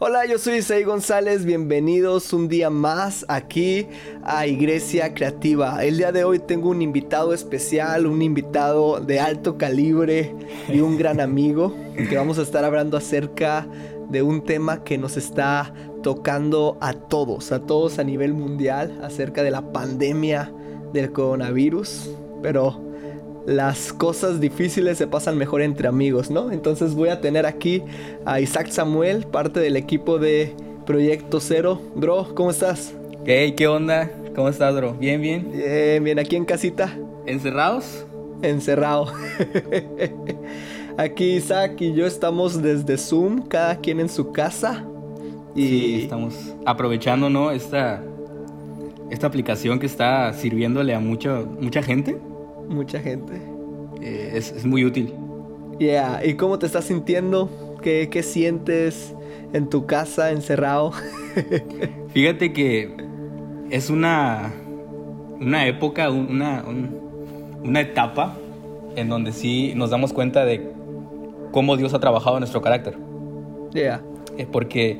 Hola, yo soy Isaí González, bienvenidos un día más aquí a Iglesia Creativa. El día de hoy tengo un invitado especial, un invitado de alto calibre y un gran amigo que vamos a estar hablando acerca de un tema que nos está tocando a todos, a todos a nivel mundial, acerca de la pandemia del coronavirus. Pero las cosas difíciles se pasan mejor entre amigos, ¿no? Entonces voy a tener aquí a Isaac Samuel, parte del equipo de Proyecto Cero. Bro, ¿cómo estás? Hey, ¿qué onda? ¿Cómo estás, bro? ¿Bien, bien? Bien, bien, aquí en casita. ¿Encerrados? Encerrado. aquí Isaac y yo estamos desde Zoom, cada quien en su casa. Y sí, estamos aprovechando, ¿no? Esta, esta aplicación que está sirviéndole a mucha, mucha gente mucha gente. Eh, es, muy útil. Yeah, ¿y cómo te estás sintiendo? ¿Qué, qué sientes en tu casa encerrado? Fíjate que es una, una época, una, una etapa en donde sí nos damos cuenta de cómo Dios ha trabajado en nuestro carácter. Yeah. Eh, porque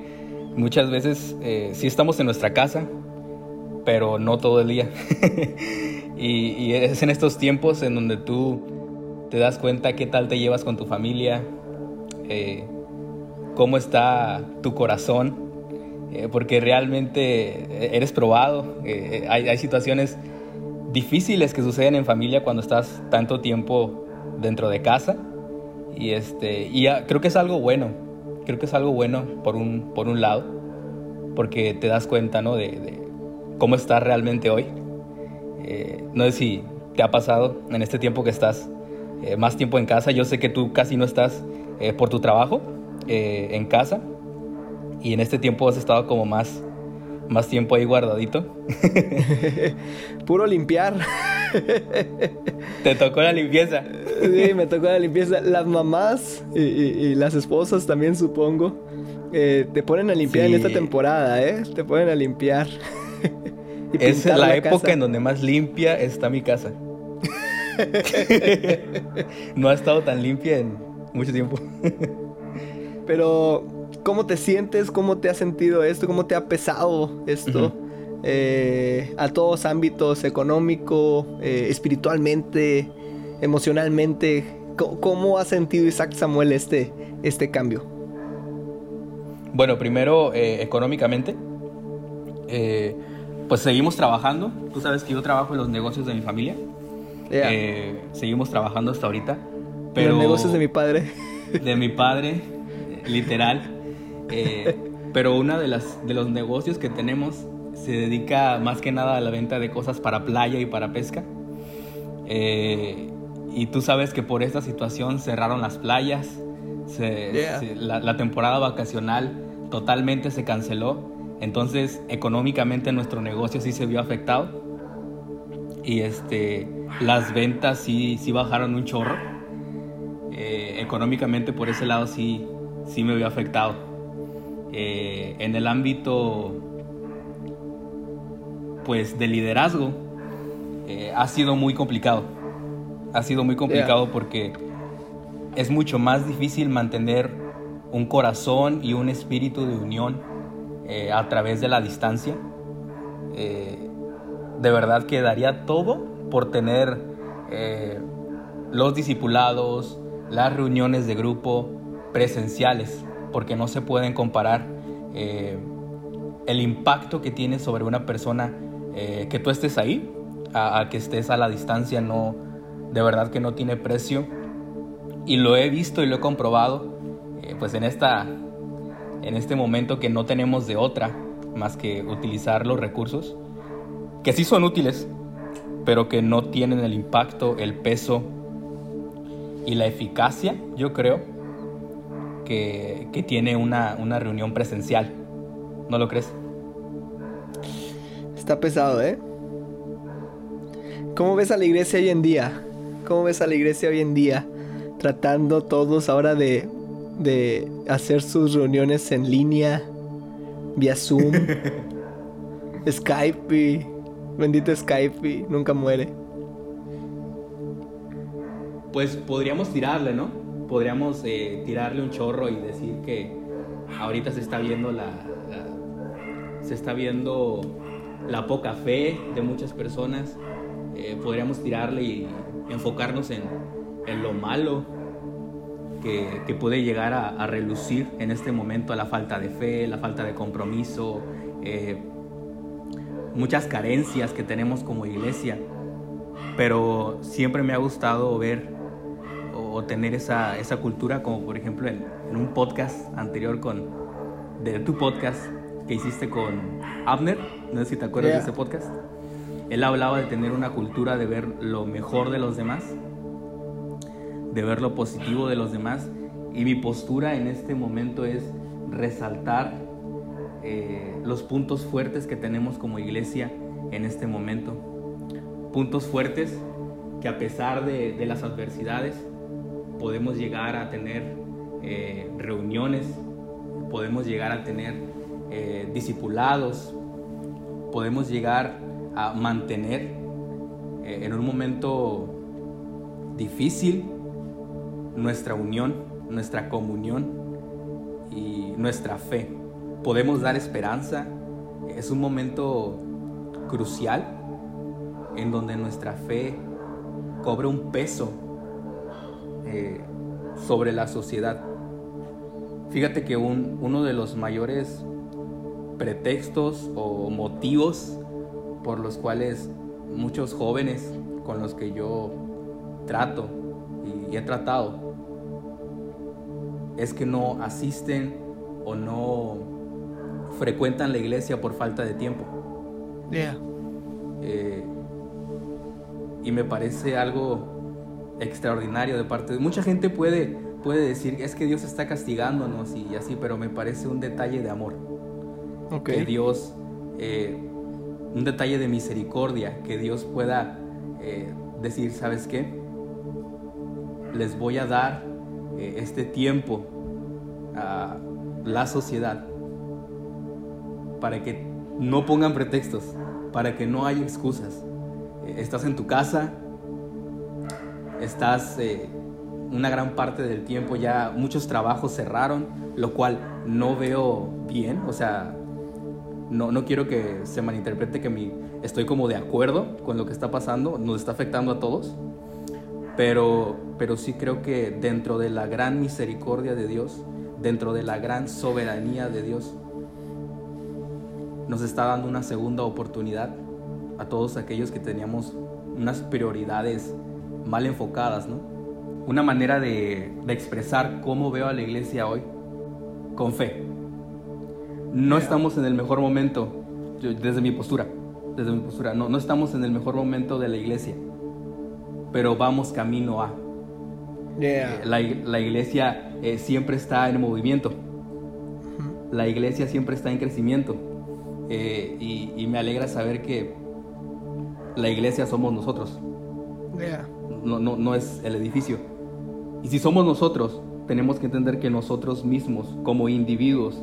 muchas veces eh, sí estamos en nuestra casa, pero no todo el día. Y, es en estos tiempos en donde tú te das cuenta qué tal te llevas con tu familia, eh, cómo está tu corazón, eh, porque realmente eres probado. Eh, hay, situaciones difíciles que suceden en familia cuando estás tanto tiempo dentro de casa. Y, este, y creo que es algo bueno, creo que es algo bueno por un, por un lado, porque te das cuenta ¿no? de, de cómo estás realmente hoy. Eh, no sé si te ha pasado en este tiempo que estás eh, más tiempo en casa. Yo sé que tú casi no estás eh, por tu trabajo en casa y en este tiempo has estado como más, más tiempo ahí guardadito. Puro limpiar. ¿Te tocó la limpieza? Sí, me tocó la limpieza. Las mamás y, las esposas también supongo. te ponen a limpiar en esta temporada, ¿eh? Te ponen a limpiar es la, época en donde más limpia está mi casa. no ha estado tan limpia en mucho tiempo. Pero, ¿cómo te sientes? ¿Cómo te ha sentido esto? ¿Cómo te ha pesado esto? Eh, a todos ámbitos, económico, eh, espiritualmente, emocionalmente. ¿Cómo, ha sentido Isaac Samuel este, este cambio? Bueno, primero, eh, económicamente pues seguimos trabajando. Tú sabes que yo trabajo en los negocios de mi familia. Eh, seguimos trabajando hasta ahorita. Pero los negocios de mi padre. De mi padre, literal. Eh, pero uno de, las, de los negocios que tenemos se dedica más que nada a la venta de cosas para playa y para pesca. Eh, y tú sabes que por esta situación cerraron las playas, la temporada vacacional totalmente se canceló entonces, económicamente nuestro negocio sí se vio afectado. Y este, las ventas sí, sí bajaron un chorro. Eh, económicamente por ese lado sí, sí me vio afectado. Eh, en el ámbito pues de liderazgo eh, ha sido muy complicado. Ha sido muy complicado porque es mucho más difícil mantener un corazón y un espíritu de unión eh, a través de la distancia. Eh, de verdad que daría todo por tener eh, los discipulados, las reuniones de grupo presenciales, porque no se pueden comparar el impacto que tiene sobre una persona que tú estés ahí a, que estés a la distancia, no, de verdad que no tiene precio. Y lo he visto y lo he comprobado, pues en esta en este momento que no tenemos de otra más que utilizar los recursos, que sí son útiles, pero que no tienen el impacto, el peso y la eficacia, yo creo, que, tiene una, una reunión presencial. ¿No lo crees? Está pesado, ¿eh? ¿Cómo ves a la iglesia hoy en día? ¿Cómo ves a la iglesia hoy en día? Tratando todos ahora de de hacer sus reuniones en línea, vía Zoom, Skype y bendito Skype y nunca muere. Pues podríamos tirarle, ¿no? Podríamos eh, tirarle un chorro y decir que, ahorita se está viendo la, se está viendo la poca fe de muchas personas. Eh, podríamos tirarle y enfocarnos en, en lo malo que, que puede llegar a, a, relucir en este momento, la falta de fe, la falta de compromiso, eh, muchas carencias que tenemos como iglesia. Pero siempre me ha gustado ver o, tener esa, esa, cultura, como por ejemplo en, en un podcast anterior con, de tu podcast, que hiciste con Abner, no sé si te acuerdas de ese podcast. Él hablaba de tener una cultura de ver lo mejor de los demás, de ver lo positivo de los demás. Y mi postura en este momento es resaltar eh, los puntos fuertes que tenemos como iglesia en este momento. Puntos fuertes que a pesar de, las adversidades podemos llegar a tener eh, reuniones, podemos llegar a tener eh, discipulados, podemos llegar a mantener en un momento difícil nuestra unión, nuestra comunión y nuestra fe. Podemos dar esperanza. Es un momento crucial en donde nuestra fe cobra un peso eh, sobre la sociedad. Fíjate que uno de los mayores pretextos o motivos por los cuales muchos jóvenes con los que yo trato y he tratado es que no asisten o no frecuentan la iglesia por falta de tiempo. Eh, y me parece algo extraordinario de parte de mucha gente puede puede decir es que Dios está castigándonos y así, pero me parece un detalle de amor que Dios, eh, un detalle de misericordia, que Dios pueda eh, decir, ¿sabes qué? Les voy a dar eh, este tiempo a la sociedad para que no pongan pretextos, para que no haya excusas. estás en tu casa, estás una gran parte del tiempo ya, muchos trabajos cerraron, lo cual no veo bien, o sea, no, no quiero que se malinterprete que mi, estoy como de acuerdo con lo que está pasando, nos está afectando a todos, pero, pero sí creo que dentro de la gran misericordia de Dios, dentro de la gran soberanía de Dios, nos está dando una segunda oportunidad a todos aquellos que teníamos unas prioridades mal enfocadas, ¿no? Una manera de, de expresar cómo veo a la iglesia hoy, con fe no estamos en el mejor momento, desde mi postura, desde mi postura, no, no estamos en el mejor momento de la iglesia, pero vamos camino a. Eh, la, iglesia eh, siempre está en movimiento, la iglesia siempre está en crecimiento eh, y, me alegra saber que la iglesia somos nosotros, no, no, no es el edificio. Y si somos nosotros, tenemos que entender que nosotros mismos, como individuos,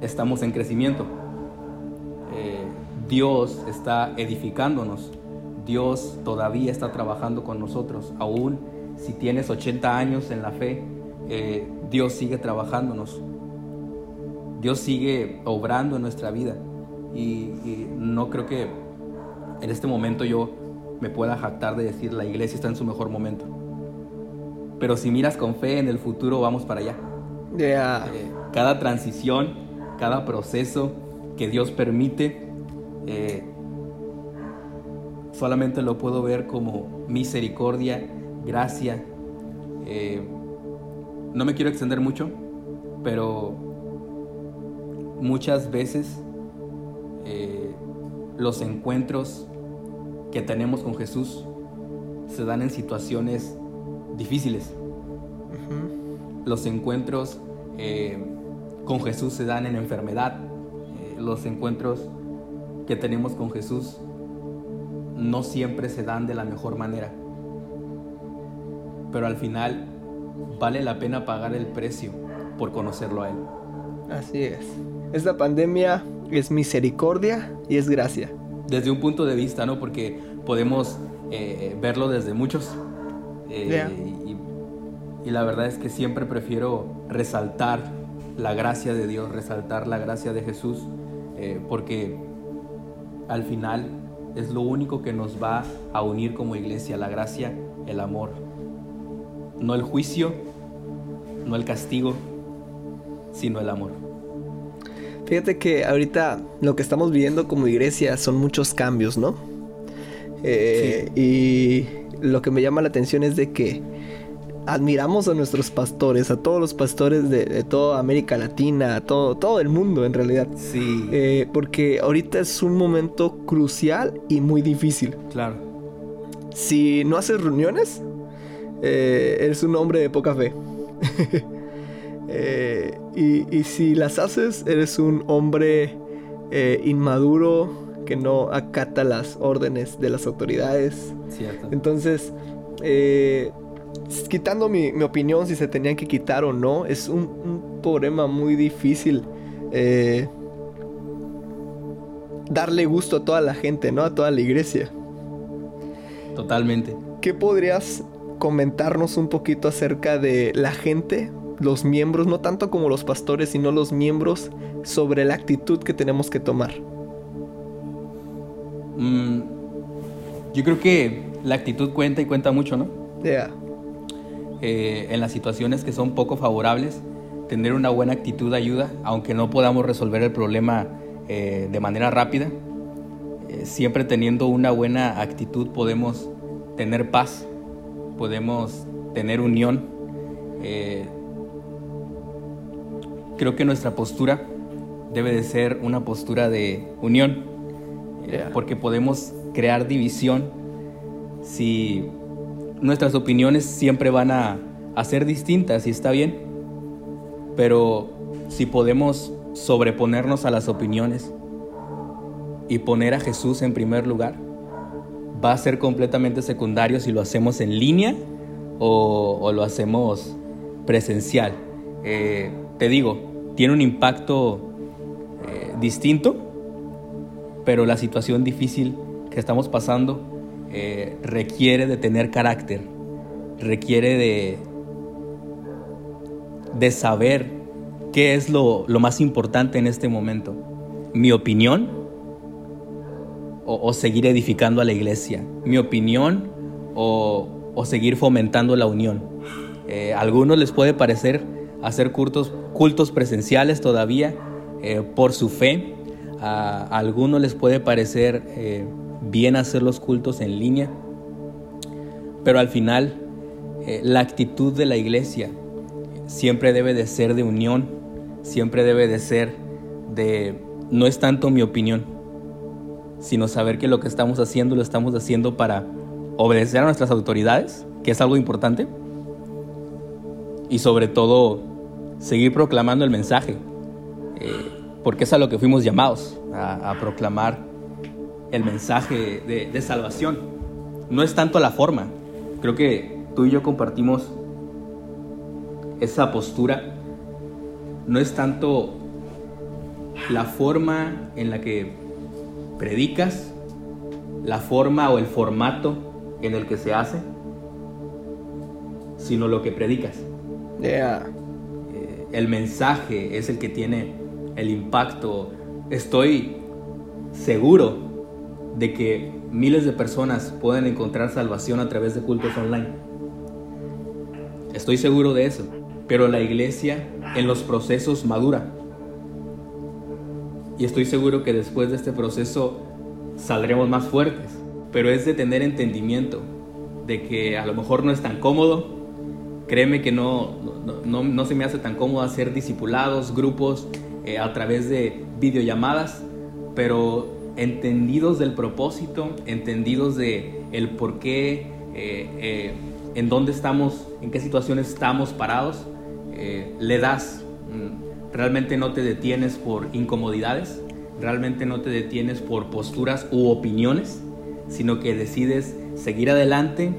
estamos en crecimiento. Eh, Dios está edificándonos. Dios todavía está trabajando con nosotros. Aún si tienes 80 años en la fe, eh, Dios sigue trabajándonos. Dios sigue obrando en nuestra vida. Y, no creo que en este momento yo me pueda jactar de decir la iglesia está en su mejor momento. Pero si miras con fe en el futuro, vamos para allá. Eh, cada transición cada proceso que Dios permite, eh, solamente lo puedo ver como misericordia, gracia. Eh, no me quiero extender mucho, pero muchas veces eh, los encuentros que tenemos con Jesús se dan en situaciones difíciles. Los encuentros con Jesús se dan en enfermedad. Eh, los encuentros que tenemos con Jesús no siempre se dan de la mejor manera. Pero al final vale la pena pagar el precio por conocerlo a Él. Así es. Esta pandemia es misericordia y es gracia. Desde un punto de vista, ¿no? Porque podemos eh, verlo desde muchos. Eh, y, y la verdad es que siempre prefiero resaltar la gracia de Dios, resaltar la gracia de Jesús, eh, porque al final es lo único que nos va a unir como iglesia, la gracia, el amor. No el juicio, no el castigo, sino el amor. Fíjate que ahorita lo que estamos viviendo como iglesia son muchos cambios, ¿no? Eh, y lo que me llama la atención es de que admiramos a nuestros pastores, a todos los pastores de, toda América Latina, a todo, todo el mundo en realidad. Sí. Eh, porque ahorita es un momento crucial y muy difícil. Claro. Si no haces reuniones, eh, eres un hombre de poca fe. Eh, y, si las haces, eres un hombre inmaduro que no acata las órdenes de las autoridades. Cierto. Entonces, quitando mi, opinión si se tenían que quitar o no, es un, problema muy difícil eh, darle gusto a toda la gente, ¿no? A toda la iglesia. Totalmente. ¿Qué podrías comentarnos un poquito acerca de la gente, los miembros, no tanto como los pastores, sino los miembros, sobre la actitud que tenemos que tomar? Mm, yo creo que la actitud cuenta y cuenta mucho, ¿no? Yeah. Eh, en las situaciones que son poco favorables, tener una buena actitud ayuda, aunque no podamos resolver el problema eh, de manera rápida. Eh, siempre teniendo una buena actitud podemos tener paz, podemos tener unión. creo que nuestra postura debe de ser una postura de unión, porque podemos crear división si nuestras opiniones siempre van a, ser distintas y está bien, pero si podemos sobreponernos a las opiniones y poner a Jesús en primer lugar, va a ser completamente secundario si lo hacemos en línea o, lo hacemos presencial. Eh, te digo, tiene un impacto eh, distinto, pero la situación difícil que estamos pasando eh, requiere de tener carácter, requiere de, de saber qué es lo, más importante en este momento. Mi opinión o, seguir edificando a la iglesia. Mi opinión o, seguir fomentando la unión. Eh, a algunos les puede parecer hacer cultos, cultos presenciales todavía eh, por su fe. A, algunos les puede parecer bien hacer los cultos en línea, pero al final eh, la actitud de la iglesia siempre debe de ser de unión, siempre debe de ser de, no es tanto mi opinión, sino saber que lo que estamos haciendo lo estamos haciendo para obedecer a nuestras autoridades, que es algo importante, y sobre todo seguir proclamando el mensaje, eh, porque es a lo que fuimos llamados, a, a proclamar el mensaje de, salvación. No es tanto la forma. Creo que tú y yo compartimos esa postura. No es tanto la forma en la que predicas, la forma o el formato en el que se hace, sino lo que predicas. Eh, el mensaje es el que tiene el impacto. Estoy seguro de que miles de personas pueden encontrar salvación a través de cultos online. Estoy seguro de eso, pero la iglesia en los procesos madura. Y estoy seguro que después de este proceso saldremos más fuertes, pero es de tener entendimiento de que a lo mejor no es tan cómodo. Créeme que no, no, se me hace tan cómodo hacer discipulados, grupos eh, a través de videollamadas, pero entendidos del propósito, entendidos de el por qué, eh, eh, en dónde estamos, en qué situaciones estamos parados, eh, le das. Mm, realmente no te detienes por incomodidades, realmente no te detienes por posturas u opiniones, sino que decides seguir adelante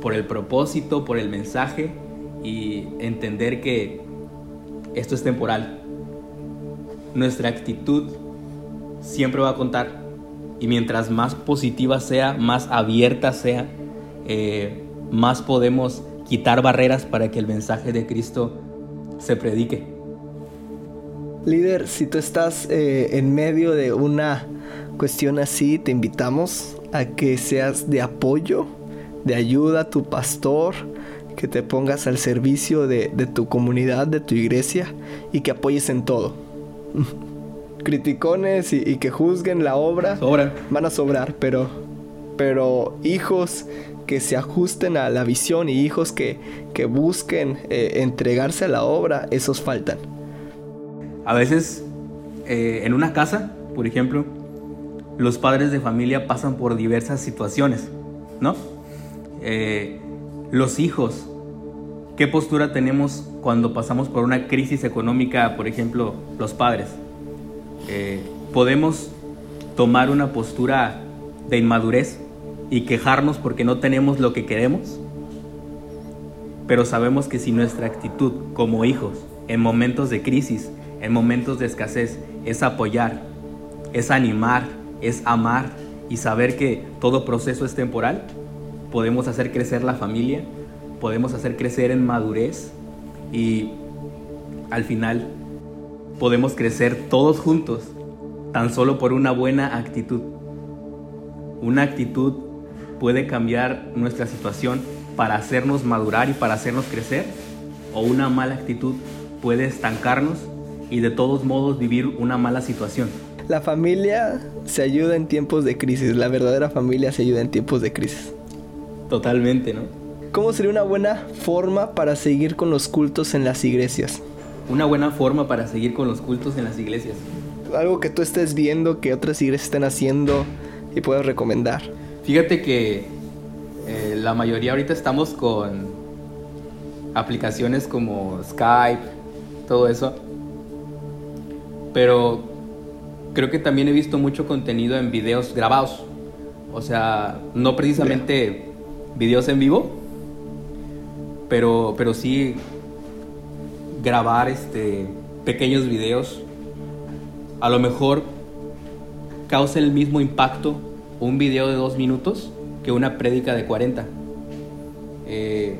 por el propósito, por el mensaje y entender que esto es temporal. Nuestra actitud siempre va a contar y mientras más positiva sea, más abierta sea, eh, más podemos quitar barreras para que el mensaje de Cristo se predique. Líder, si tú estás eh, en medio de una cuestión así, te invitamos a que seas de apoyo, de ayuda a tu pastor, que te pongas al servicio de, tu comunidad, de tu iglesia y que apoyes en todo. Criticones y, que juzguen la obra van a sobrar, pero, pero hijos que se ajusten a la visión y hijos que, que busquen eh, entregarse a la obra, esos faltan. A veces eh, en una casa, por ejemplo, los padres de familia pasan por diversas situaciones, ¿no? Eh, los hijos, ¿qué postura tenemos cuando pasamos por una crisis económica, por ejemplo, los padres? Eh, ¿Podemos tomar una postura de inmadurez y quejarnos porque no tenemos lo que queremos? Pero sabemos que si nuestra actitud como hijos en momentos de crisis, en momentos de escasez, es apoyar, es animar, es amar y saber que todo proceso es temporal. Podemos hacer crecer la familia, podemos hacer crecer en madurez y al final podemos crecer todos juntos tan solo por una buena actitud. Una actitud puede cambiar nuestra situación para hacernos madurar y para hacernos crecer o una mala actitud puede estancarnos y de todos modos vivir una mala situación. La familia se ayuda en tiempos de crisis, la verdadera familia se ayuda en tiempos de crisis. Totalmente, ¿no? ¿Cómo sería una buena forma para seguir con los cultos en las iglesias? Una buena forma para seguir con los cultos en las iglesias. Algo que tú estés viendo que otras iglesias estén haciendo y puedas recomendar. Fíjate que eh, la mayoría ahorita estamos con aplicaciones como Skype, todo eso. Pero creo que también he visto mucho contenido en videos grabados. O sea, no precisamente videos en vivo, pero, pero sí grabar este, pequeños videos. A lo mejor causa el mismo impacto un video de dos minutos que una prédica de 40. Eh,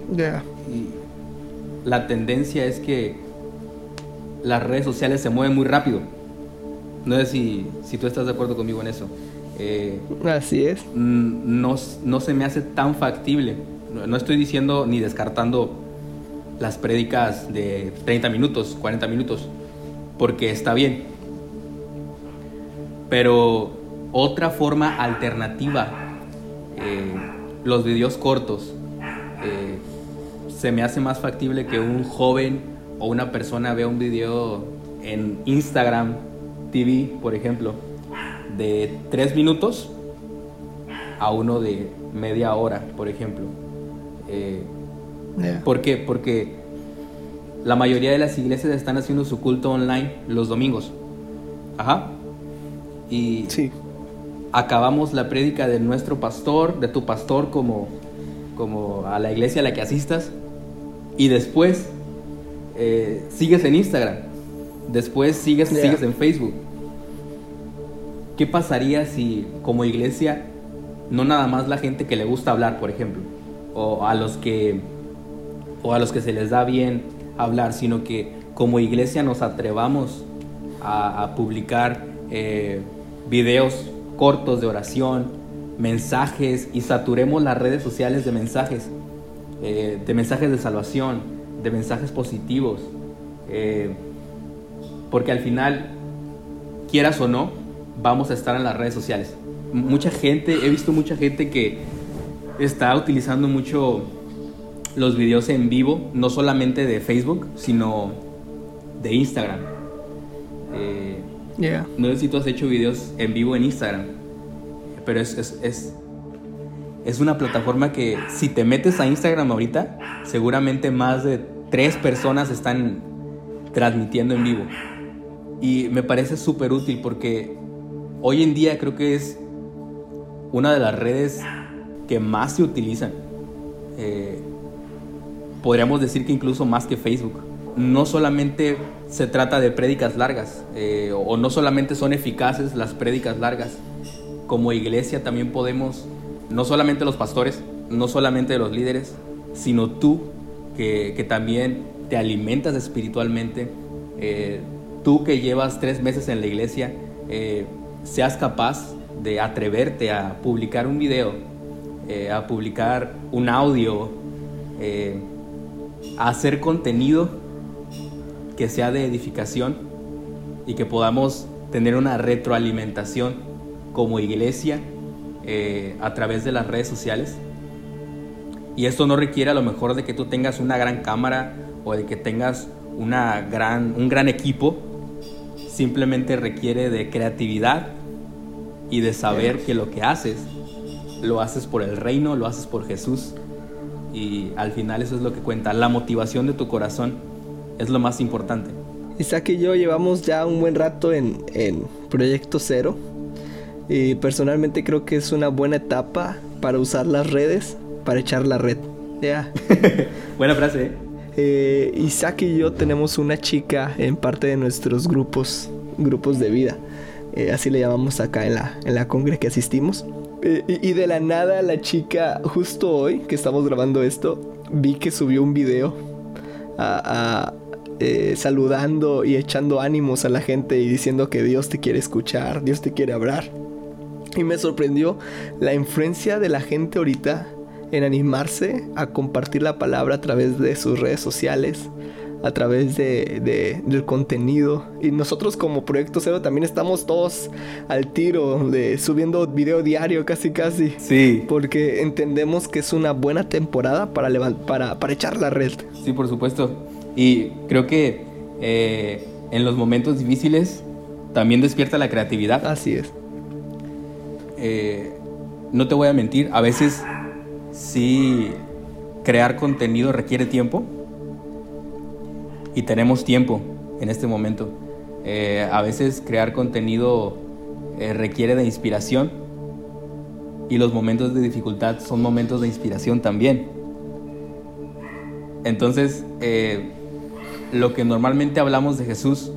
la tendencia es que las redes sociales se mueven muy rápido no sé si, si tú estás de acuerdo conmigo en eso. Eh, Así es. No, no, se me hace tan factible. No, estoy diciendo ni descartando las prédicas de 30 minutos, 40 minutos, porque está bien. Pero otra forma alternativa, eh, los videos cortos, eh, se me hace más factible que un joven o una persona vea un video en Instagram TV, por ejemplo, de tres minutos a uno de media hora, por ejemplo. Eh, ¿Por qué? Porque la mayoría de las iglesias están haciendo su culto online los domingos. Ajá. Y sí. acabamos la prédica de nuestro pastor, de tu pastor, como, como a la iglesia a la que asistas. Y después eh, sigues en Instagram Después sigues, sigues en Facebook. ¿Qué pasaría si como iglesia no nada más la gente que le gusta hablar, por ejemplo, o a los que o a los que se les da bien hablar, sino que como iglesia nos atrevamos a, publicar eh, videos cortos de oración, mensajes y saturemos las redes sociales de mensajes, eh, de mensajes de salvación, de mensajes positivos. Eh, porque al final, quieras o no, vamos a estar en las redes sociales. Mucha gente, he visto mucha gente que está utilizando mucho los videos en vivo, no solamente de Facebook, sino de Instagram. Eh, no sé si tú has hecho videos en vivo en Instagram, pero es, es, es, es, una plataforma que si te metes a Instagram ahorita, seguramente más de tres personas están transmitiendo en vivo. Y me parece súper útil porque hoy en día creo que es una de las redes que más se utilizan. Eh, podríamos decir que incluso más que Facebook. No solamente se trata de prédicas largas eh, o no solamente son eficaces las prédicas largas. Como iglesia también podemos, no solamente los pastores, no solamente los líderes, sino tú que, que también te alimentas espiritualmente, eh, tú que llevas tres meses en la iglesia, eh, seas capaz de atreverte a publicar un video, eh, a publicar un audio, eh, a hacer contenido que sea de edificación y que podamos tener una retroalimentación como iglesia a través de las redes sociales. Y esto no requiere a lo mejor de que tú tengas una gran cámara o de que tengas una gran, un gran equipo, simplemente requiere de creatividad y de saber que lo que haces lo haces por el reino, lo haces por Jesús y al final eso es lo que cuenta. La motivación de tu corazón es lo más importante. Isaac y yo llevamos ya un buen rato en, en Proyecto Cero y personalmente creo que es una buena etapa para usar las redes, para echar la red. Ya. buena frase. ¿eh? Eh, Isaac y yo tenemos una chica en parte de nuestros grupos, grupos de vida. Eh, así le llamamos acá en la, en la congre que asistimos. Eh, y, de la nada la chica, justo hoy que estamos grabando esto, vi que subió un video saludando y echando ánimos a la gente y diciendo que Dios te quiere escuchar, Dios te quiere hablar. Y me sorprendió la influencia de la gente ahorita en animarse a compartir la palabra a través de sus redes sociales, a través de, del contenido. Y nosotros como Proyecto Cero también estamos todos al tiro de subiendo video diario casi casi. Sí. Porque entendemos que es una buena temporada para, para, para echar la red. Sí, por supuesto. Y creo que eh, en los momentos difíciles también despierta la creatividad. Así es. Eh, no te voy a mentir, a veces sí crear contenido requiere tiempo y tenemos tiempo en este momento. Eh, a veces crear contenido eh, requiere de inspiración y los momentos de dificultad son momentos de inspiración también. Entonces, eh, lo que normalmente hablamos de Jesús,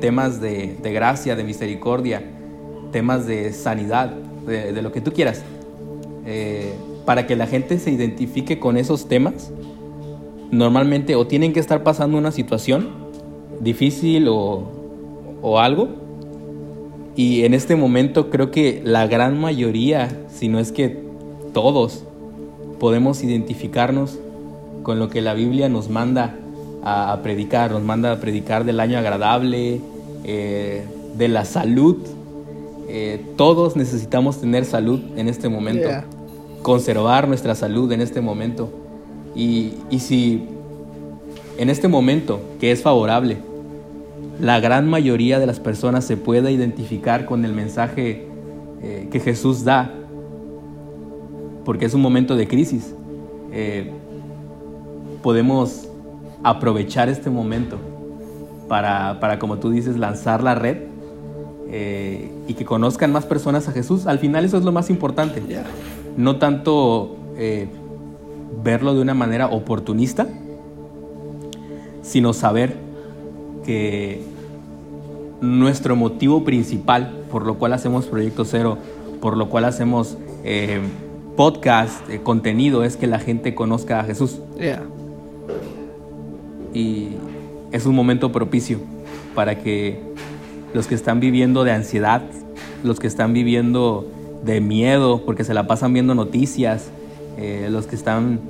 temas de, gracia, de misericordia, temas de sanidad, de, de lo que tú quieras, para que la gente se identifique con esos temas, normalmente o tienen que estar pasando una situación difícil o, o algo. Y en este momento creo que la gran mayoría, si no es que todos, podemos identificarnos con lo que la Biblia nos manda a, predicar. Nos manda a predicar del año agradable, eh, de la salud. Eh, todos necesitamos tener salud en este momento conservar nuestra salud en este momento. Y, si en este momento, que es favorable, la gran mayoría de las personas se pueda identificar con el mensaje eh, que Jesús da, porque es un momento de crisis, eh, podemos aprovechar este momento para, para, como tú dices, lanzar la red eh, y que conozcan más personas a Jesús. Al final eso es lo más importante no tanto eh, verlo de una manera oportunista, sino saber que nuestro motivo principal por lo cual hacemos Proyecto Cero, por lo cual hacemos eh, podcast, eh, contenido, es que la gente conozca a Jesús. Y es un momento propicio para que los que están viviendo de ansiedad, los que están viviendo de miedo porque se la pasan viendo noticias, eh, los que están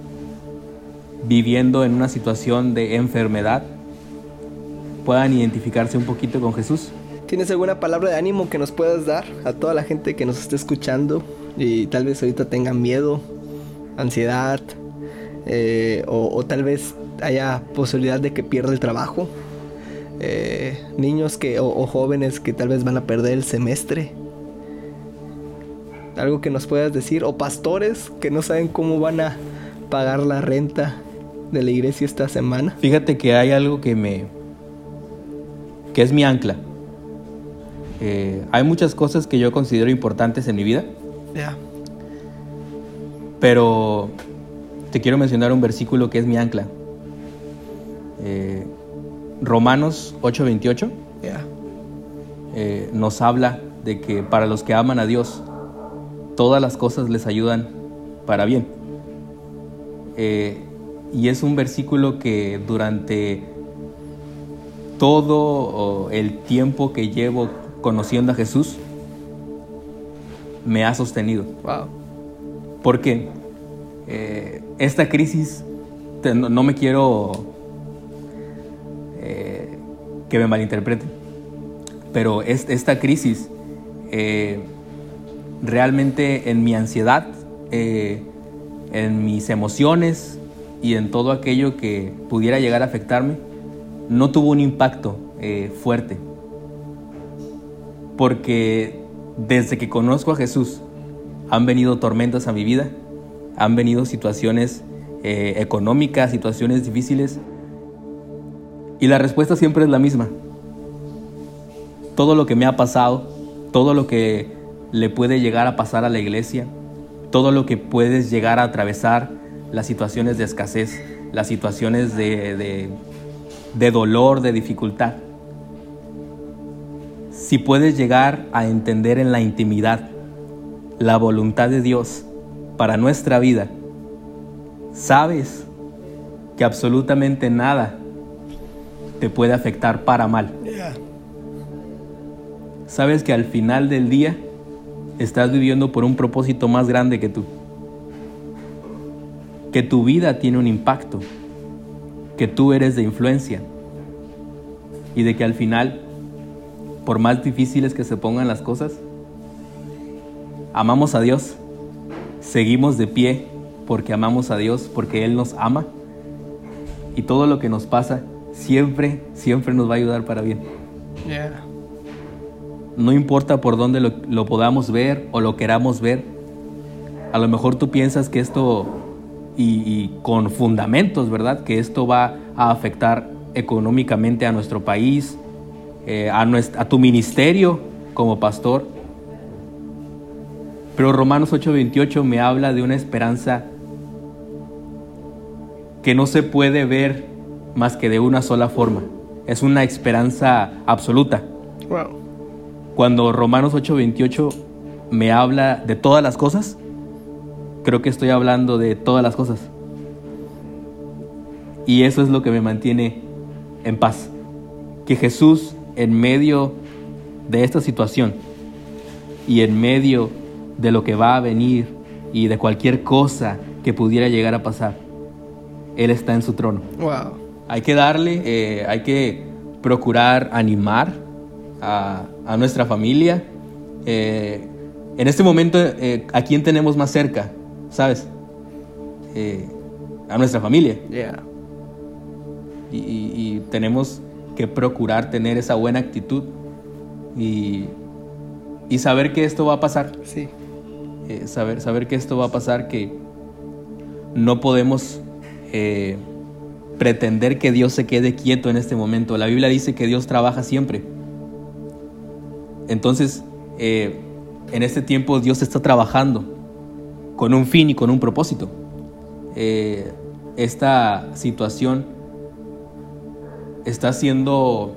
viviendo en una situación de enfermedad puedan identificarse un poquito con Jesús. ¿Tienes alguna palabra de ánimo que nos puedas dar a toda la gente que nos esté escuchando y tal vez ahorita tengan miedo, ansiedad eh, o, tal vez haya posibilidad de que pierda el trabajo? Eh, niños que, o jóvenes que tal vez van a perder el semestre algo que nos puedas decir, o pastores que no saben cómo van a pagar la renta de la iglesia esta semana. Fíjate que hay algo que me... que es mi ancla. Eh, hay muchas cosas que yo considero importantes en mi vida. Ya. Pero te quiero mencionar un versículo que es mi ancla. Eh, Romanos 8:28 eh, nos habla de que para los que aman a Dios, todas las cosas les ayudan para bien. Eh, y es un versículo que durante todo el tiempo que llevo conociendo a Jesús me ha sostenido. Wow. Porque eh, esta crisis, no, me quiero eh, que me malinterpreten, pero esta crisis eh, realmente en mi ansiedad, en mis emociones y en todo aquello que pudiera llegar a afectarme, no tuvo un impacto fuerte. Porque desde que conozco a Jesús, han venido tormentas a mi vida, han venido situaciones eh, económicas, situaciones difíciles, y la respuesta siempre es la misma. Todo lo que me ha pasado, todo lo que le puede llegar a pasar a la iglesia, todo lo que puedes llegar a atravesar, las situaciones de escasez, las situaciones de, de dolor, de dificultad, si puedes llegar a entender en la intimidad la voluntad de Dios para nuestra vida, sabes que absolutamente nada te puede afectar para mal. Sabes que al final del día estás viviendo por un propósito más grande que tú. Que tu vida tiene un impacto. Que tú eres de influencia. Y de que al final por más difíciles que se pongan las cosas, amamos a Dios, seguimos de pie porque amamos a Dios, porque Él nos ama y todo lo que nos pasa siempre, siempre nos va a ayudar para bien. No importa por dónde lo, podamos ver o lo queramos ver, a lo mejor tú piensas que esto, y con fundamentos, ¿verdad? Que esto va a afectar económicamente a nuestro país, eh, a, tu ministerio como pastor. Pero Romanos 8:28 me habla de una esperanza que no se puede ver más que de una sola forma. Es una esperanza absoluta. Cuando Romanos 8:28 me habla de todas las cosas, creo que estoy hablando de todas las cosas. Y eso es lo que me mantiene en paz. Que Jesús en medio de esta situación y en medio de lo que va a venir y de cualquier cosa que pudiera llegar a pasar, Él está en su trono. Wow. Hay que darle, eh, hay que procurar animar a, nuestra familia. Eh, en este momento, eh, ¿a quién tenemos más cerca? ¿Sabes? a nuestra familia. Yeah. y tenemos que procurar tener esa buena actitud y, y saber que esto va a pasar. Sí. Eh, saber, saber que esto va a pasar, que no podemos eh, pretender que Dios se quede quieto en este momento. La Biblia dice que Dios trabaja siempre. Entonces, eh, en este tiempo Dios está trabajando con un fin y con un propósito. esta situación está siendo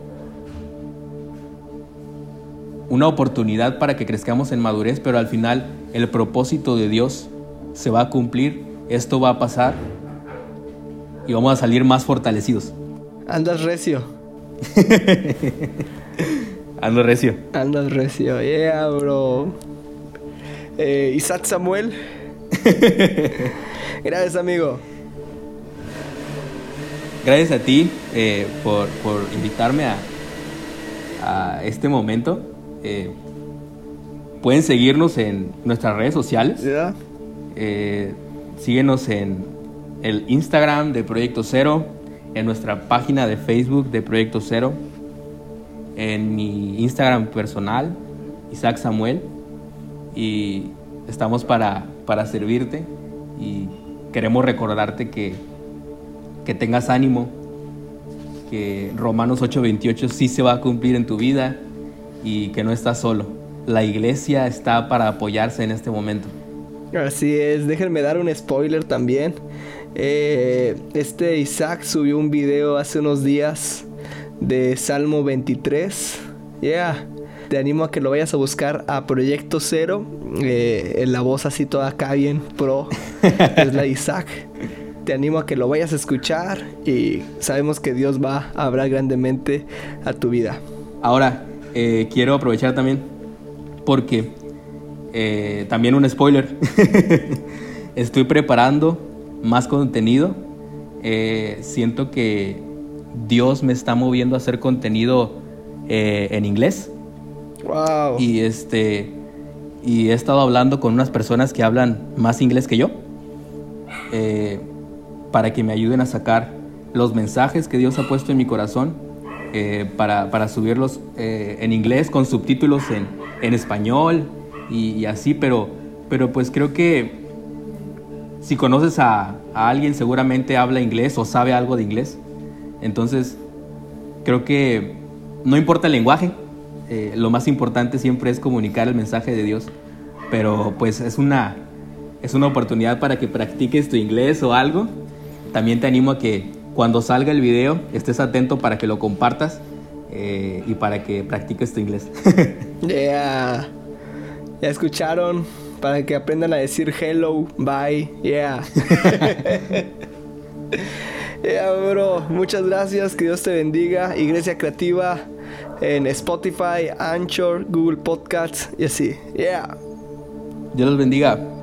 una oportunidad para que crezcamos en madurez, pero al final el propósito de Dios se va a cumplir, esto va a pasar y vamos a salir más fortalecidos. Andas recio. Ando recio. Andas recio, yeah, bro. Eh, Isaac Samuel. Gracias, amigo. Gracias a ti eh, por, invitarme a, a, este momento. Eh, pueden seguirnos en nuestras redes sociales. Eh, síguenos en el Instagram de Proyecto Cero, en nuestra página de Facebook de Proyecto Cero, en mi Instagram personal, Isaac Samuel. Y estamos para, para servirte y queremos recordarte que que tengas ánimo, que Romanos 8:28 sí se va a cumplir en tu vida y que no estás solo. La iglesia está para apoyarse en este momento. Así es, déjenme dar un spoiler también. Eh, este Isaac subió un video hace unos días de Salmo 23. Yeah, te animo a que lo vayas a buscar a Proyecto Cero. Eh, en la voz así toda acá bien pro. es la Isaac. te animo a que lo vayas a escuchar y sabemos que Dios va a hablar grandemente a tu vida. Ahora, eh, quiero aprovechar también porque eh, también un spoiler. Estoy preparando más contenido. Siento que Dios me está moviendo a hacer contenido en inglés. Wow. Y este y he estado hablando con unas personas que hablan más inglés que yo para que me ayuden a sacar los mensajes que Dios ha puesto en mi corazón eh, para, subirlos eh, en inglés con subtítulos en, español y, así, pero, pero pues creo que si conoces a, alguien seguramente habla inglés o sabe algo de inglés. Entonces, creo que no importa el lenguaje, eh, lo más importante siempre es comunicar el mensaje de Dios, pero pues es una, es una oportunidad para que practiques tu inglés o algo. También te animo a que cuando salga el video estés atento para que lo compartas eh, y para que practiques tu inglés. yeah. Ya escucharon para que aprendan a decir hello, bye, yeah. yeah, bro. Muchas gracias. Que Dios te bendiga. Iglesia Creativa en Spotify, Anchor, Google Podcasts y así. Yeah. Dios los bendiga.